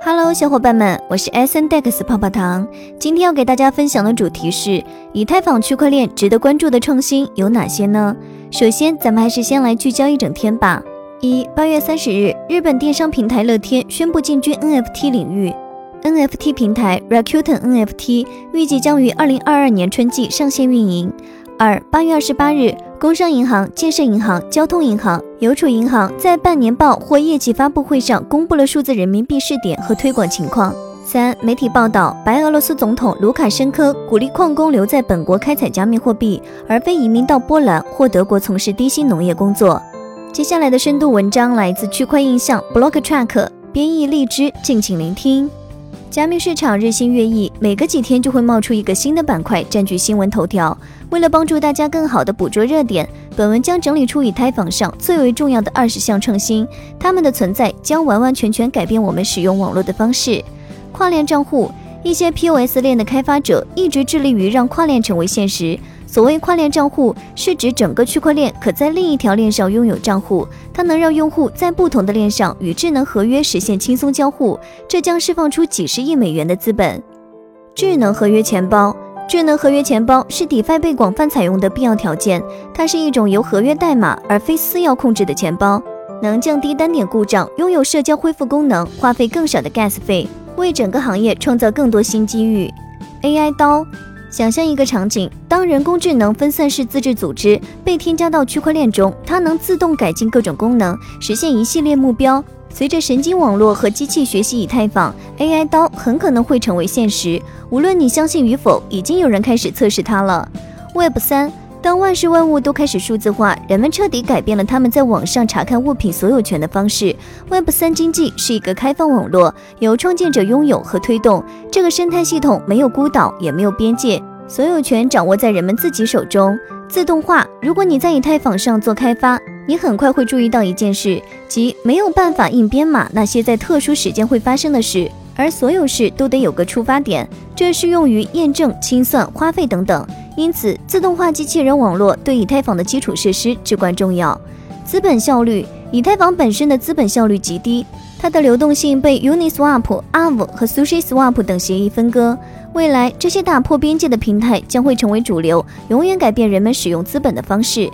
Hello，小伙伴们，我是 S N Dex 泡泡糖。今天要给大家分享的主题是以太坊区块链值得关注的创新有哪些呢？首先，咱们还是先来聚焦一整天吧。一八月三十日，日本电商平台乐天宣布进军 NFT 领域，NFT 平台 Rakuten NFT 预计将于二零二二年春季上线运营。二八月二十八日，工商银行、建设银行、交通银行、邮储银行在半年报或业绩发布会上公布了数字人民币试点和推广情况。三、媒体报道，白俄罗斯总统卢卡申科鼓励矿工留在本国开采加密货币，而非移民到波兰或德国从事低薪农业工作。接下来的深度文章来自区块印象 Block Track，编译荔枝，敬请聆听。加密市场日新月异，每隔几天就会冒出一个新的板块占据新闻头条。为了帮助大家更好的捕捉热点，本文将整理出以太坊上最为重要的二十项创新，它们的存在将完完全全改变我们使用网络的方式。跨链账户，一些 POS 链的开发者一直致力于让跨链成为现实。所谓跨链账户，是指整个区块链可在另一条链上拥有账户，它能让用户在不同的链上与智能合约实现轻松交互，这将释放出几十亿美元的资本。智能合约钱包，智能合约钱包是 DeFi 被广泛采用的必要条件，它是一种由合约代码而非私钥控制的钱包，能降低单点故障，拥有社交恢复功能，花费更少的 Gas 费，为整个行业创造更多新机遇。AI 刀。想象一个场景：当人工智能分散式自治组织被添加到区块链中，它能自动改进各种功能，实现一系列目标。随着神经网络和机器学习以太坊，AI 刀很可能会成为现实。无论你相信与否，已经有人开始测试它了。Web 三，当万事万物都开始数字化，人们彻底改变了他们在网上查看物品所有权的方式。Web 三经济是一个开放网络，由创建者拥有和推动。这个生态系统没有孤岛，也没有边界。所有权掌握在人们自己手中。自动化，如果你在以太坊上做开发，你很快会注意到一件事，即没有办法硬编码那些在特殊时间会发生的事，而所有事都得有个出发点，这适用于验证、清算、花费等等。因此，自动化机器人网络对以太坊的基础设施至关重要。资本效率，以太坊本身的资本效率极低，它的流动性被 Uniswap、a v 和 SushiSwap 等协议分割。未来，这些打破边界的平台将会成为主流，永远改变人们使用资本的方式。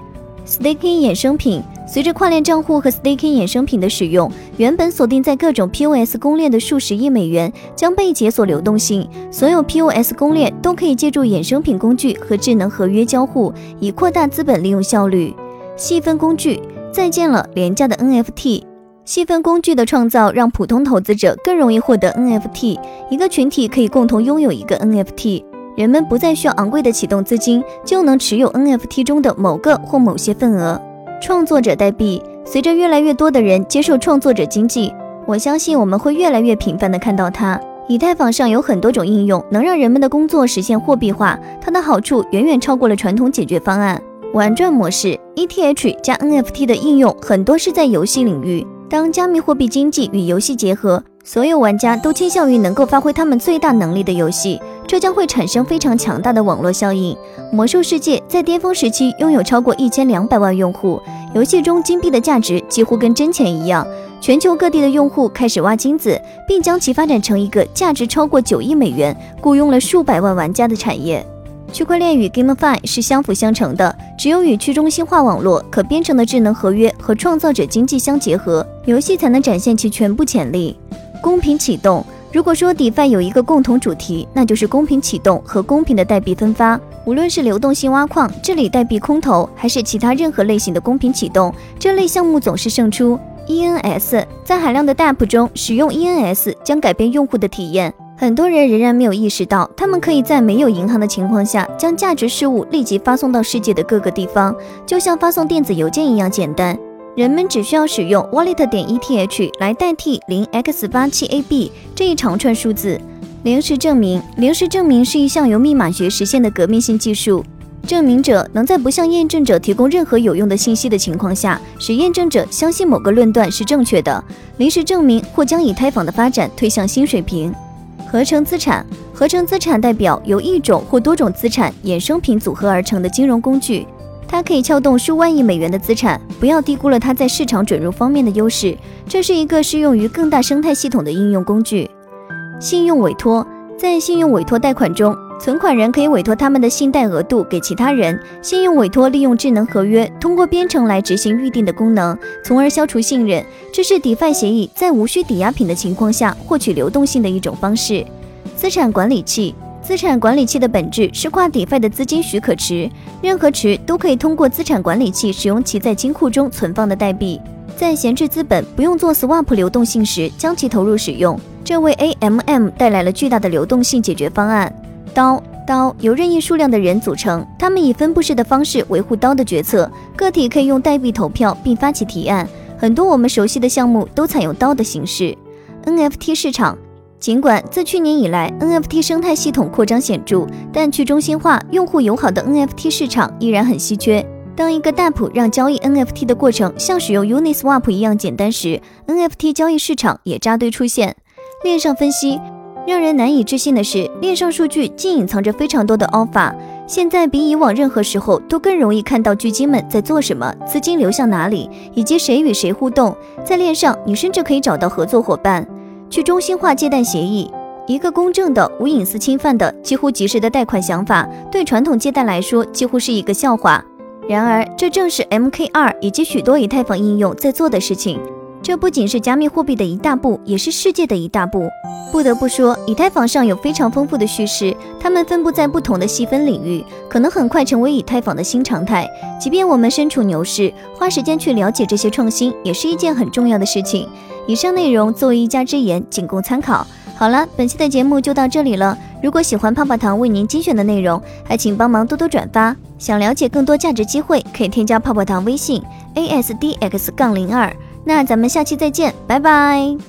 Staking 衍生品随着跨链账户和 Staking 衍生品的使用，原本锁定在各种 POS 公链的数十亿美元将被解锁流动性。所有 POS 公链都可以借助衍生品工具和智能合约交互，以扩大资本利用效率。细分工具，再见了廉价的 NFT。细分工具的创造让普通投资者更容易获得 NFT。一个群体可以共同拥有一个 NFT，人们不再需要昂贵的启动资金就能持有 NFT 中的某个或某些份额。创作者代币，随着越来越多的人接受创作者经济，我相信我们会越来越频繁地看到它。以太坊上有很多种应用能让人们的工作实现货币化，它的好处远远超过了传统解决方案。玩转模式 ETH 加 NFT 的应用很多是在游戏领域。当加密货币经济与游戏结合，所有玩家都倾向于能够发挥他们最大能力的游戏，这将会产生非常强大的网络效应。魔兽世界在巅峰时期拥有超过一千两百万用户，游戏中金币的价值几乎跟真钱一样。全球各地的用户开始挖金子，并将其发展成一个价值超过九亿美元、雇佣了数百万玩家的产业。区块链与 GameFi 是相辅相成的，只有与去中心化网络、可编程的智能合约和创造者经济相结合，游戏才能展现其全部潜力。公平启动，如果说 DeFi 有一个共同主题，那就是公平启动和公平的代币分发。无论是流动性挖矿、治理代币空投，还是其他任何类型的公平启动，这类项目总是胜出。ENS 在海量的 DApp 中使用 ENS 将改变用户的体验。很多人仍然没有意识到，他们可以在没有银行的情况下，将价值事物立即发送到世界的各个地方，就像发送电子邮件一样简单。人们只需要使用 wallet 点 ETH 来代替零 x 八七 AB 这一长串数字。临时证明，临时证明是一项由密码学实现的革命性技术。证明者能在不向验证者提供任何有用的信息的情况下，使验证者相信某个论断是正确的。临时证明或将以太坊的发展推向新水平。合成资产，合成资产代表由一种或多种资产衍生品组合而成的金融工具，它可以撬动数万亿美元的资产。不要低估了它在市场准入方面的优势，这是一个适用于更大生态系统的应用工具。信用委托，在信用委托贷款中，存款人可以委托他们的信贷额度给其他人。信用委托利用智能合约，通过编程来执行预定的功能，从而消除信任。这是 DeFi 协议在无需抵押品的情况下获取流动性的一种方式。资产管理器，资产管理器的本质是跨底费的资金许可池，任何池都可以通过资产管理器使用其在金库中存放的代币。在闲置资本不用做 swap 流动性时，将其投入使用，这为 AMM 带来了巨大的流动性解决方案。刀刀由任意数量的人组成，他们以分布式的方式维护刀的决策。个体可以用代币投票并发起提案，很多我们熟悉的项目都采用刀的形式。NFT 市场，尽管自去年以来 NFT 生态系统扩张显著，但去中心化、用户友好的 NFT 市场依然很稀缺。当一个 DApp 让交易 NFT 的过程像使用 Uniswap 一样简单时，NFT 交易市场也扎堆出现。链上分析让人难以置信的是，链上数据竟隐藏着非常多的 Alpha。现在比以往任何时候都更容易看到巨鲸们在做什么，资金流向哪里，以及谁与谁互动。在链上，你甚至可以找到合作伙伴。去中心化借贷协议，一个公正的、无隐私侵犯的、几乎及时的贷款想法，对传统借贷来说几乎是一个笑话。然而，这正是 MKR 以及许多以太坊应用在做的事情。这不仅是加密货币的一大步，也是世界的一大步。不得不说，以太坊上有非常丰富的叙事，它们分布在不同的细分领域，可能很快成为以太坊的新常态。即便我们身处牛市，花时间去了解这些创新，也是一件很重要的事情。以上内容作为一家之言，仅供参考。好了，本期的节目就到这里了。如果喜欢泡泡糖为您精选的内容，还请帮忙多多转发。想了解更多价值机会，可以添加泡泡糖微信 a s d x 杠零二。那咱们下期再见，拜拜。